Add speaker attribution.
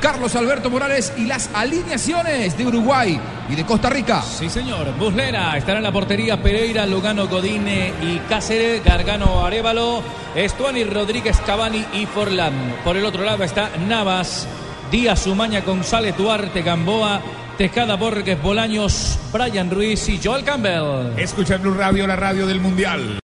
Speaker 1: Carlos Alberto Morales y las alineaciones de Uruguay y de Costa Rica.
Speaker 2: Sí, señor. Buslera estará en la portería Pereira, Lugano, Godine y Cáceres, Gargano, Arevalo, Estuani, Rodríguez, Cavani y Forlán. Por el otro lado está Navas, Díaz, Umaña, González, Duarte, Gamboa, Tejada, Borges, Bolaños, Brian Ruiz y Joel Campbell.
Speaker 3: Escucha Blue Radio, la radio del Mundial.